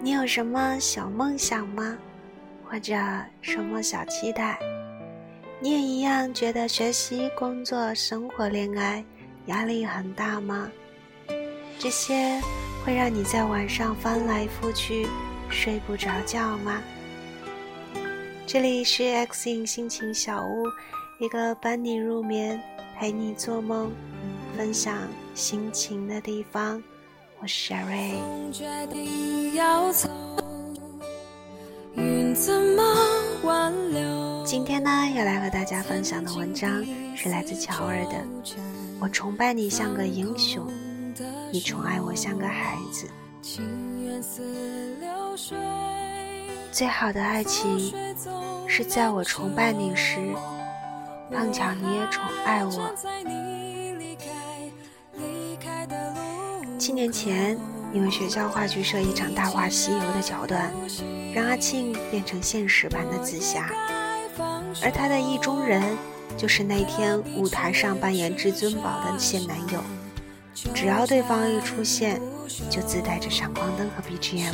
你有什么小梦想吗？或者什么小期待？你也一样觉得学习、工作、生活、恋爱压力很大吗？这些会让你在晚上翻来覆去睡不着觉吗？这里是 X in 心情小屋，一个伴你入眠、陪你做梦、分享心情的地方。我是 Sherry。今天呢，要来和大家分享的文章是来自乔儿的。我崇拜你像个英雄，你宠爱我像个孩子。最好的爱情是在我崇拜你时，碰巧你也宠爱我。七年前，因为学校话剧社一场《大话西游》的桥段，让阿庆变成现实版的紫霞，而他的意中人就是那天舞台上扮演至尊宝的现男友。只要对方一出现，就自带着闪光灯和 BGM。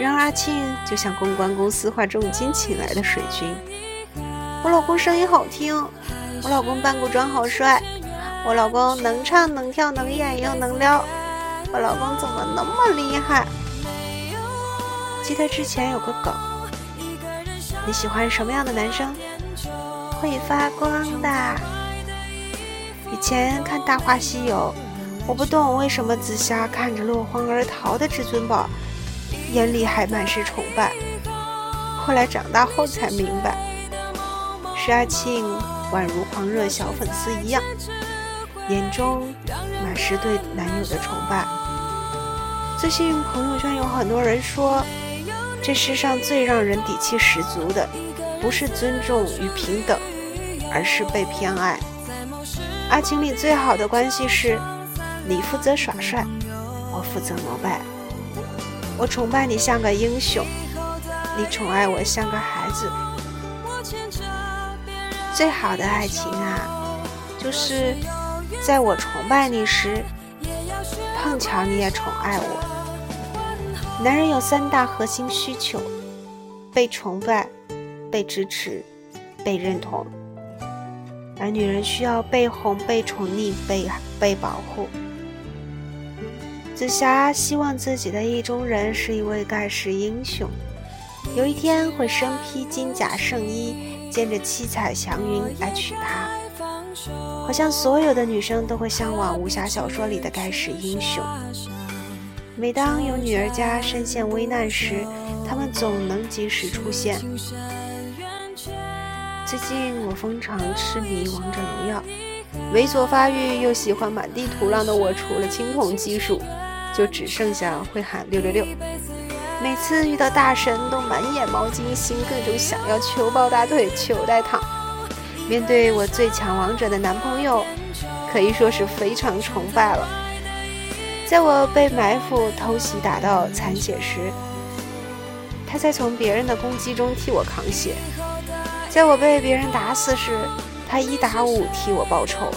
然而阿庆就像公关公司花重金请来的水军。我老公声音好听，我老公扮古装好帅，我老公能唱能跳能演又能撩，我老公怎么那么厉害？记得之前有个梗，你喜欢什么样的男生？会发光的。以前看《大话西游》，我不懂为什么紫霞看着落荒而逃的至尊宝。眼里还满是崇拜，后来长大后才明白，是阿庆宛如狂热小粉丝一样，眼中满是对男友的崇拜。最近朋友圈有很多人说，这世上最让人底气十足的，不是尊重与平等，而是被偏爱。爱情里最好的关系是，你负责耍帅，我负责膜拜。我崇拜你像个英雄，你宠爱我像个孩子。最好的爱情啊，就是在我崇拜你时，碰巧你也宠爱我。男人有三大核心需求：被崇拜、被支持、被认同。而女人需要被哄、被宠溺、被被保护。紫霞希望自己的意中人是一位盖世英雄，有一天会身披金甲圣衣，见着七彩祥云来娶她。好像所有的女生都会向往武侠小说里的盖世英雄。每当有女儿家身陷危难时，他们总能及时出现。最近我疯狂痴迷王者荣耀，猥琐发育又喜欢满地图浪的我，除了青铜技术。就只剩下会喊六六六，每次遇到大神都满眼毛巾星，各种想要求抱大腿、求带躺。面对我最强王者的男朋友，可以说是非常崇拜了。在我被埋伏、偷袭打到残血时，他在从别人的攻击中替我扛血；在我被别人打死时，他一打五替我报仇。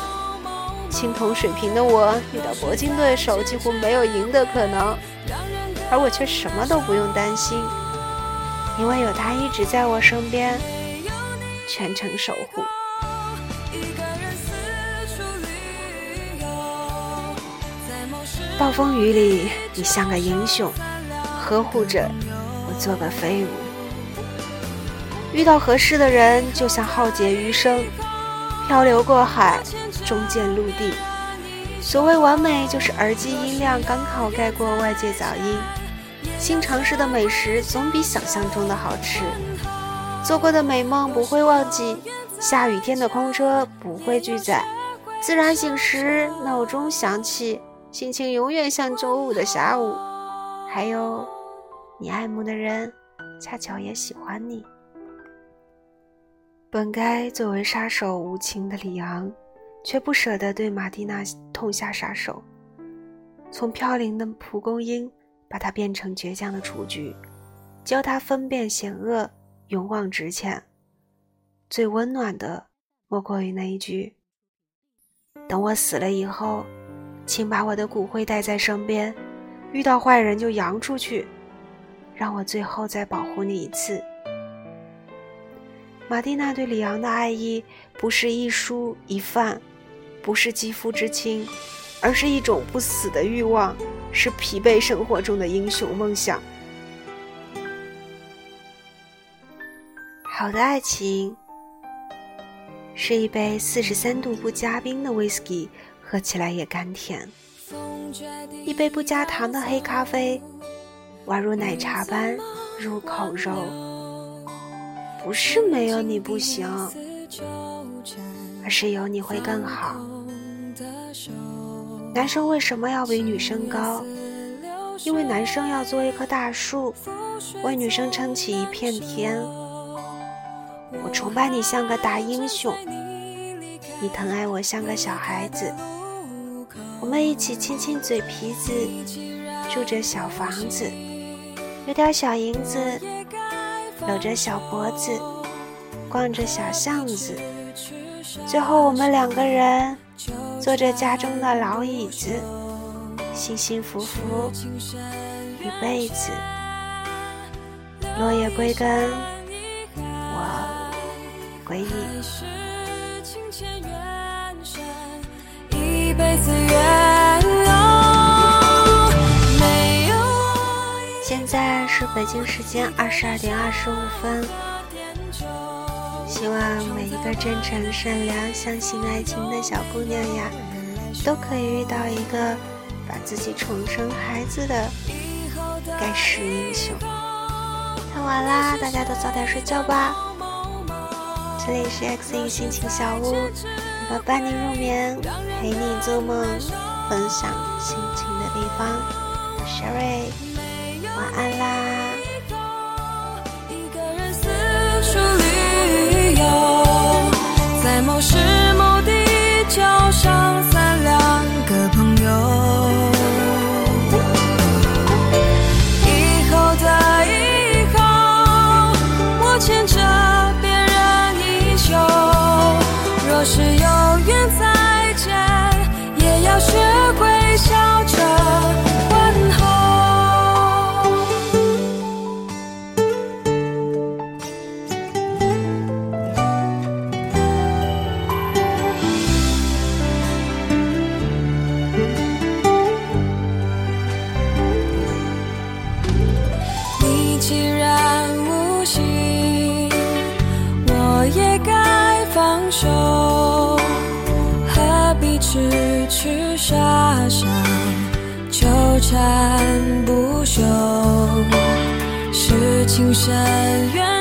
青铜水平的我遇到铂金对手，几乎没有赢的可能，而我却什么都不用担心，因为有他一直在我身边，全程守护。暴风雨里，你像个英雄，呵护着我，做个飞舞。遇到合适的人，就像浩劫余生，漂流过海。终见陆地。所谓完美，就是耳机音量刚好盖过外界噪音。新尝试的美食总比想象中的好吃。做过的美梦不会忘记。下雨天的空车不会拒载。自然醒时闹钟响起，心情永远像周五的下午。还有，你爱慕的人，恰巧也喜欢你。本该作为杀手无情的里昂。却不舍得对马蒂娜痛下杀手，从飘零的蒲公英把它变成倔强的雏菊，教他分辨险恶，勇往直前。最温暖的，莫过于那一句：“等我死了以后，请把我的骨灰带在身边，遇到坏人就扬出去，让我最后再保护你一次。马蒂娜对里昂的爱意不是一蔬一饭，不是肌肤之亲，而是一种不死的欲望，是疲惫生活中的英雄梦想。好的爱情，是一杯四十三度不加冰的威士忌，喝起来也甘甜；一杯不加糖的黑咖啡，宛如奶茶般入口柔。不是没有你不行，而是有你会更好。男生为什么要比女生高？因为男生要做一棵大树，为女生撑起一片天。我崇拜你像个大英雄，你疼爱我像个小孩子。我们一起亲亲嘴皮子，住着小房子，有点小银子。搂着小脖子，逛着小巷子，最后我们两个人坐着家中的老椅子，幸幸福福一辈子。落叶归根，我归你。一辈子是北京时间二十二点二十五分。希望每一个真诚、善良、相信爱情的小姑娘呀，都可以遇到一个把自己宠成孩子的盖世英雄。太晚啦，大家都早点睡觉吧。这里是 X 一心情小屋，我伴你入眠，陪你做梦，分享心情的地方。Sherry。晚安啦。一个人四处旅游，在某时某地交上手何必痴痴傻傻纠缠不休。是情深缘